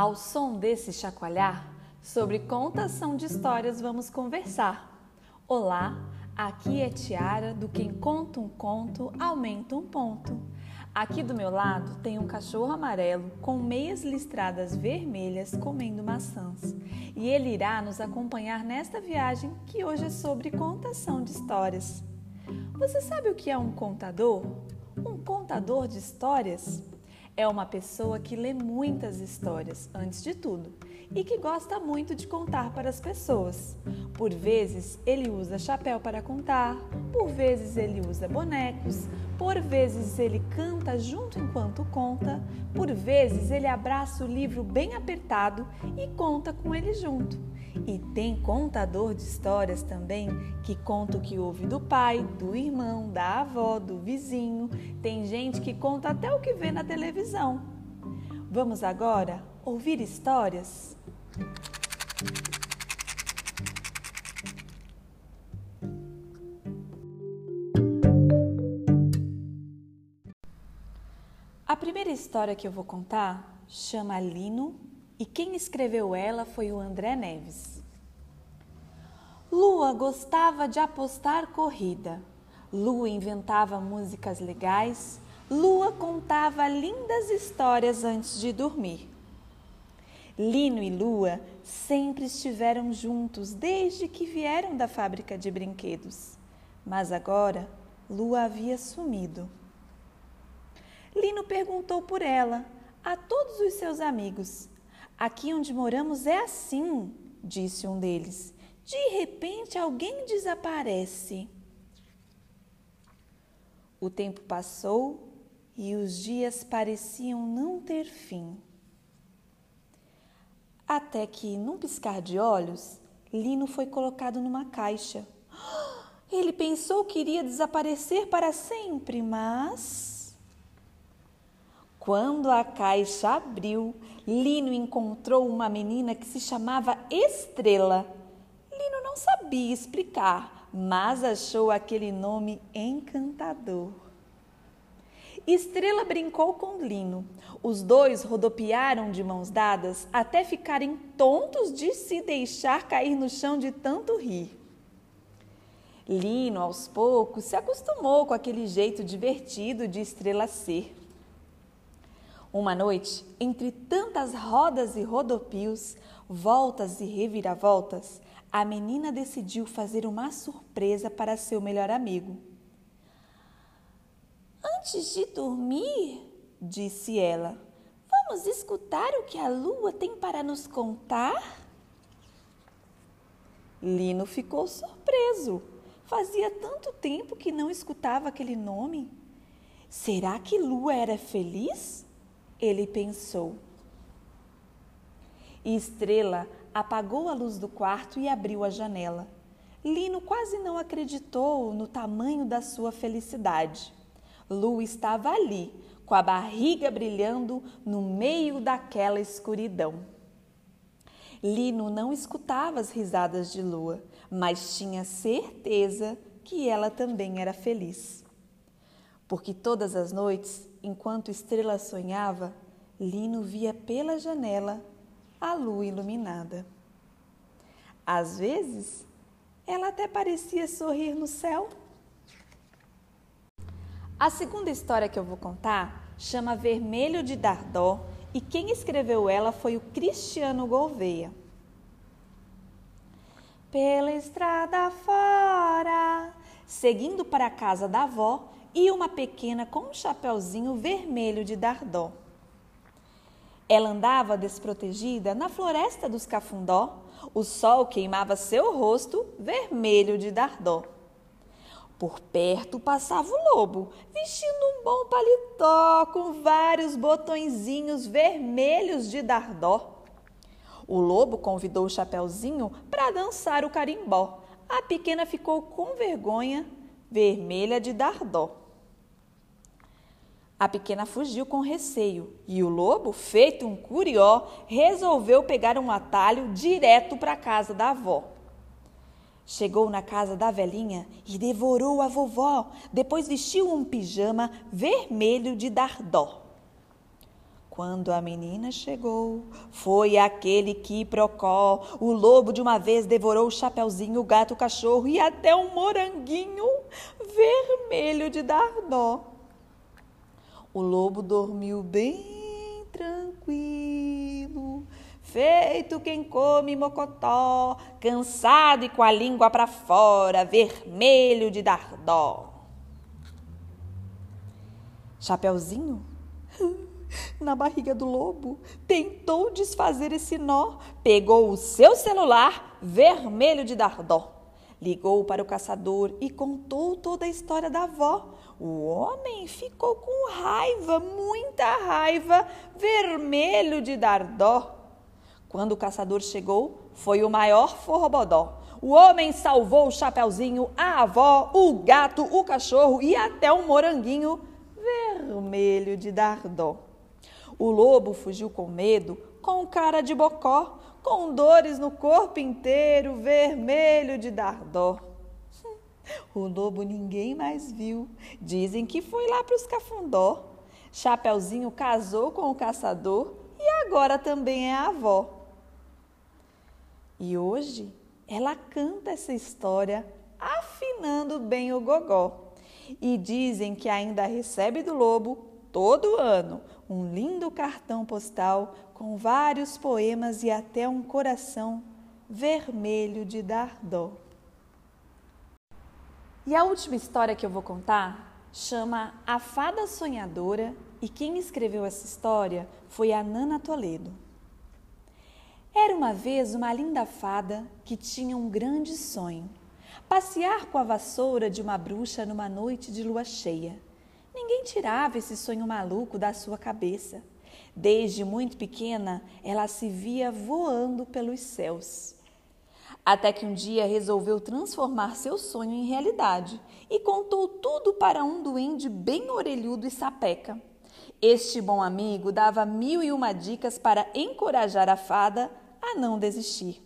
Ao som desse chacoalhar, sobre contação de histórias vamos conversar. Olá, aqui é Tiara, do Quem Conta um Conto Aumenta um Ponto. Aqui do meu lado tem um cachorro amarelo com meias listradas vermelhas comendo maçãs. E ele irá nos acompanhar nesta viagem que hoje é sobre contação de histórias. Você sabe o que é um contador? Um contador de histórias? É uma pessoa que lê muitas histórias, antes de tudo, e que gosta muito de contar para as pessoas. Por vezes ele usa chapéu para contar, por vezes ele usa bonecos, por vezes ele canta junto enquanto conta, por vezes ele abraça o livro bem apertado e conta com ele junto. E tem contador de histórias também que conta o que ouve do pai, do irmão, da avó, do vizinho. Tem gente que conta até o que vê na televisão. Vamos agora ouvir histórias? A primeira história que eu vou contar chama Lino e quem escreveu ela foi o André Neves. Lua gostava de apostar corrida. Lua inventava músicas legais. Lua contava lindas histórias antes de dormir. Lino e Lua sempre estiveram juntos desde que vieram da fábrica de brinquedos. Mas agora Lua havia sumido. Lino perguntou por ela a todos os seus amigos, Aqui onde moramos é assim, disse um deles. De repente alguém desaparece. O tempo passou e os dias pareciam não ter fim. Até que, num piscar de olhos, Lino foi colocado numa caixa. Ele pensou que iria desaparecer para sempre, mas quando a caixa abriu, Lino encontrou uma menina que se chamava Estrela. Lino não sabia explicar, mas achou aquele nome encantador. Estrela brincou com Lino. Os dois rodopiaram de mãos dadas até ficarem tontos de se deixar cair no chão de tanto rir. Lino, aos poucos, se acostumou com aquele jeito divertido de Estrela ser. Uma noite, entre tantas rodas e rodopios, voltas e reviravoltas, a menina decidiu fazer uma surpresa para seu melhor amigo. Antes de dormir, disse ela, vamos escutar o que a lua tem para nos contar? Lino ficou surpreso. Fazia tanto tempo que não escutava aquele nome. Será que Lua era feliz? ele pensou. Estrela apagou a luz do quarto e abriu a janela. Lino quase não acreditou no tamanho da sua felicidade. Lu estava ali, com a barriga brilhando no meio daquela escuridão. Lino não escutava as risadas de Lua, mas tinha certeza que ela também era feliz. Porque todas as noites enquanto Estrela sonhava, Lino via pela janela a lua iluminada. Às vezes, ela até parecia sorrir no céu. A segunda história que eu vou contar chama Vermelho de Dardó e quem escreveu ela foi o Cristiano Gouveia. Pela estrada fora, seguindo para a casa da avó, e uma pequena com um chapéuzinho vermelho de dardó. Ela andava desprotegida na floresta dos cafundó. O sol queimava seu rosto vermelho de dardó. Por perto passava o lobo, vestindo um bom paletó com vários botõezinhos vermelhos de dardó. O lobo convidou o Chapeuzinho para dançar o carimbó. A pequena ficou com vergonha, vermelha de dardó. A pequena fugiu com receio e o lobo, feito um curió, resolveu pegar um atalho direto para a casa da avó. Chegou na casa da velhinha e devorou a vovó, depois vestiu um pijama vermelho de dardó. Quando a menina chegou, foi aquele que procó. O lobo de uma vez devorou o chapeuzinho, o gato, o cachorro e até um moranguinho vermelho de dar dó. O lobo dormiu bem tranquilo, feito quem come mocotó, cansado e com a língua para fora, vermelho de dar dó. Chapeuzinho na barriga do lobo, tentou desfazer esse nó, pegou o seu celular, vermelho de dar dó. Ligou para o caçador e contou toda a história da avó. O homem ficou com raiva, muita raiva, vermelho de dar dó. Quando o caçador chegou, foi o maior forrobodó. O homem salvou o chapeuzinho, a avó, o gato, o cachorro e até o moranguinho vermelho de dar dó. O lobo fugiu com medo, com cara de bocó, com dores no corpo inteiro, vermelho de dar dó. O lobo ninguém mais viu. Dizem que foi lá para os cafundó. Chapeuzinho casou com o caçador e agora também é avó. E hoje ela canta essa história afinando bem o gogó. E dizem que ainda recebe do lobo todo ano um lindo cartão postal com vários poemas e até um coração vermelho de dar dó. E a última história que eu vou contar chama A Fada Sonhadora e quem escreveu essa história foi a Nana Toledo. Era uma vez uma linda fada que tinha um grande sonho: passear com a vassoura de uma bruxa numa noite de lua cheia. Ninguém tirava esse sonho maluco da sua cabeça. Desde muito pequena, ela se via voando pelos céus. Até que um dia resolveu transformar seu sonho em realidade e contou tudo para um duende bem orelhudo e sapeca. Este bom amigo dava mil e uma dicas para encorajar a fada a não desistir.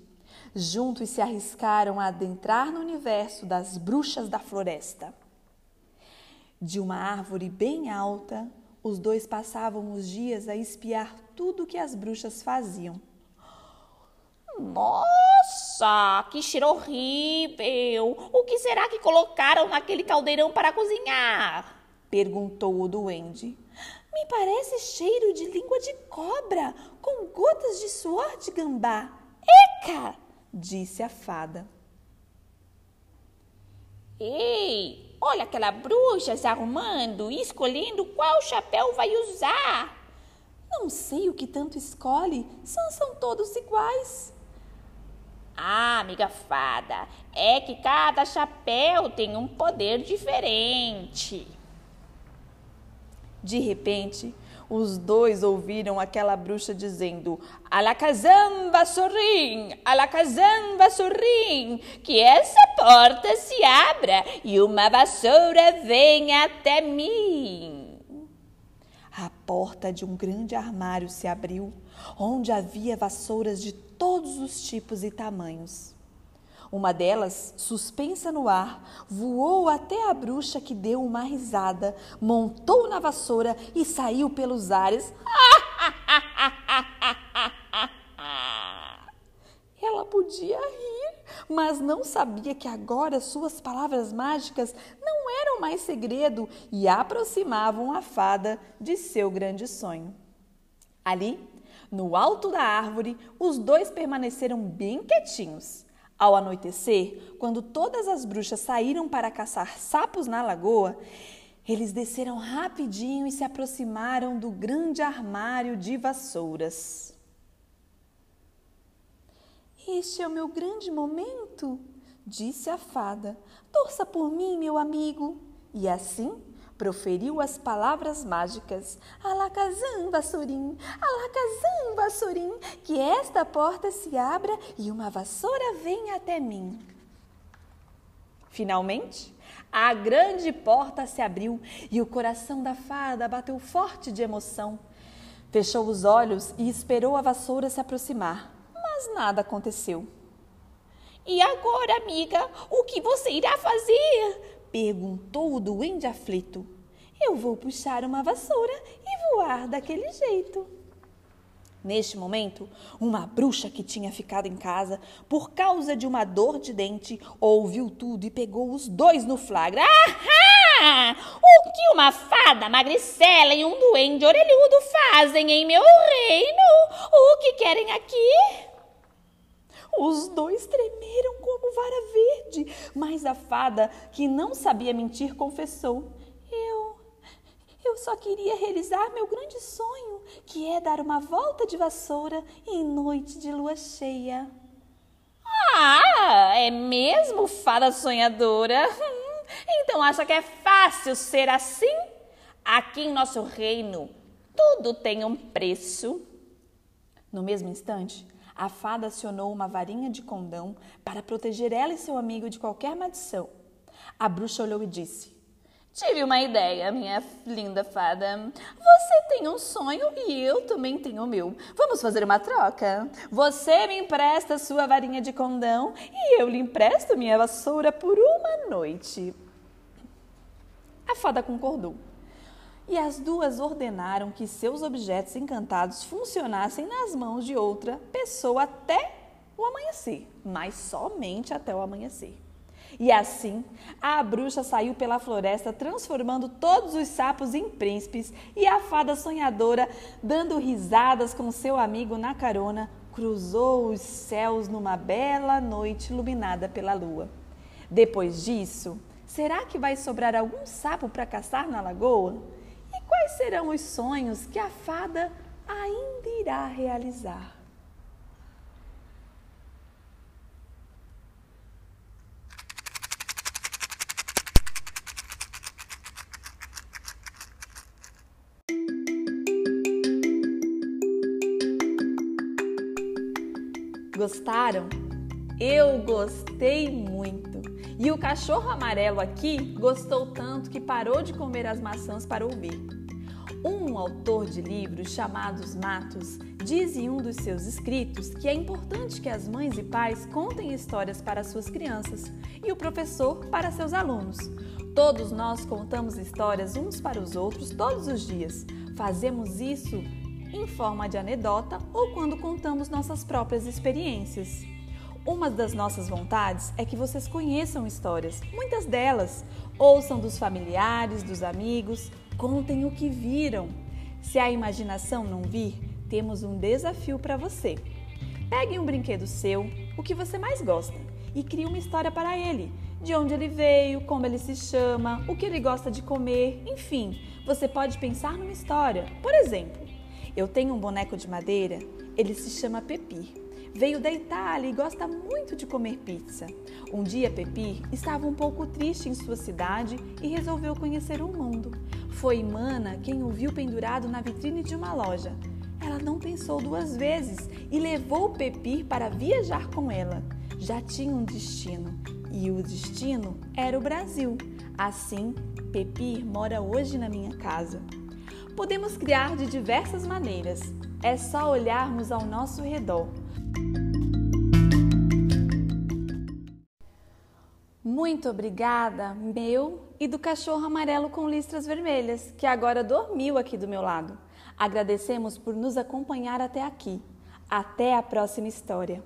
Juntos se arriscaram a adentrar no universo das bruxas da floresta. De uma árvore bem alta, os dois passavam os dias a espiar tudo que as bruxas faziam. Nossa, que cheiro horrível! O que será que colocaram naquele caldeirão para cozinhar? Perguntou o duende. Me parece cheiro de língua de cobra, com gotas de suor de gambá. Eca! disse a fada. Ei, olha aquela bruxa se arrumando e escolhendo qual chapéu vai usar. Não sei o que tanto escolhe, são, são todos iguais. Ah, amiga fada, é que cada chapéu tem um poder diferente. De repente, os dois ouviram aquela bruxa dizendo: Alakazam Vassorim, Alakazam Vassorim, que essa porta se abra e uma vassoura venha até mim. A porta de um grande armário se abriu, onde havia vassouras de todos os tipos e tamanhos. Uma delas, suspensa no ar, voou até a bruxa que deu uma risada, montou na vassoura e saiu pelos ares. Ela podia rir, mas não sabia que agora suas palavras mágicas não eram mais segredo e aproximavam a fada de seu grande sonho. Ali, no alto da árvore, os dois permaneceram bem quietinhos. Ao anoitecer, quando todas as bruxas saíram para caçar sapos na lagoa, eles desceram rapidinho e se aproximaram do grande armário de vassouras. Este é o meu grande momento, disse a fada. Torça por mim, meu amigo. E assim proferiu as palavras mágicas: Alakazam, vassourim, Alakazam, vassourim, que esta porta se abra e uma vassoura venha até mim. Finalmente, a grande porta se abriu e o coração da fada bateu forte de emoção. Fechou os olhos e esperou a vassoura se aproximar, mas nada aconteceu. E agora, amiga, o que você irá fazer? Perguntou o duende aflito. Eu vou puxar uma vassoura e voar daquele jeito. Neste momento, uma bruxa que tinha ficado em casa por causa de uma dor de dente ouviu tudo e pegou os dois no flagra. Ahá! O que uma fada magricela e um duende orelhudo fazem em meu reino? O que querem aqui? Os dois tremeram como vara verde, mas a fada, que não sabia mentir, confessou: Eu eu só queria realizar meu grande sonho, que é dar uma volta de vassoura em noite de lua cheia. Ah, é mesmo, fada sonhadora? Então acha que é fácil ser assim? Aqui em nosso reino, tudo tem um preço. No mesmo instante, a fada acionou uma varinha de condão para proteger ela e seu amigo de qualquer maldição. A bruxa olhou e disse: Tive uma ideia, minha linda fada. Você tem um sonho e eu também tenho o meu. Vamos fazer uma troca? Você me empresta sua varinha de condão e eu lhe empresto minha vassoura por uma noite. A fada concordou. E as duas ordenaram que seus objetos encantados funcionassem nas mãos de outra pessoa até o amanhecer, mas somente até o amanhecer. E assim, a bruxa saiu pela floresta, transformando todos os sapos em príncipes, e a fada sonhadora, dando risadas com seu amigo na carona, cruzou os céus numa bela noite iluminada pela lua. Depois disso, será que vai sobrar algum sapo para caçar na lagoa? Quais serão os sonhos que a fada ainda irá realizar? Gostaram? Eu gostei muito. E o cachorro amarelo aqui gostou tanto que parou de comer as maçãs para ouvir. Um autor de livros chamados Matos diz em um dos seus escritos que é importante que as mães e pais contem histórias para suas crianças e o professor para seus alunos. Todos nós contamos histórias uns para os outros todos os dias. Fazemos isso em forma de anedota ou quando contamos nossas próprias experiências. Uma das nossas vontades é que vocês conheçam histórias, muitas delas. Ouçam dos familiares, dos amigos, contem o que viram. Se a imaginação não vir, temos um desafio para você. Pegue um brinquedo seu, o que você mais gosta, e crie uma história para ele. De onde ele veio, como ele se chama, o que ele gosta de comer, enfim, você pode pensar numa história. Por exemplo, eu tenho um boneco de madeira, ele se chama Pepi. Veio da Itália e gosta muito de comer pizza. Um dia, Pepi estava um pouco triste em sua cidade e resolveu conhecer o mundo. Foi Mana quem o viu pendurado na vitrine de uma loja. Ela não pensou duas vezes e levou Pepi para viajar com ela. Já tinha um destino e o destino era o Brasil. Assim, Pepi mora hoje na minha casa. Podemos criar de diversas maneiras, é só olharmos ao nosso redor. Muito obrigada, meu e do cachorro amarelo com listras vermelhas, que agora dormiu aqui do meu lado. Agradecemos por nos acompanhar até aqui. Até a próxima história.